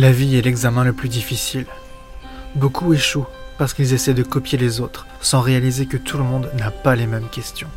La vie est l'examen le plus difficile. Beaucoup échouent parce qu'ils essaient de copier les autres, sans réaliser que tout le monde n'a pas les mêmes questions.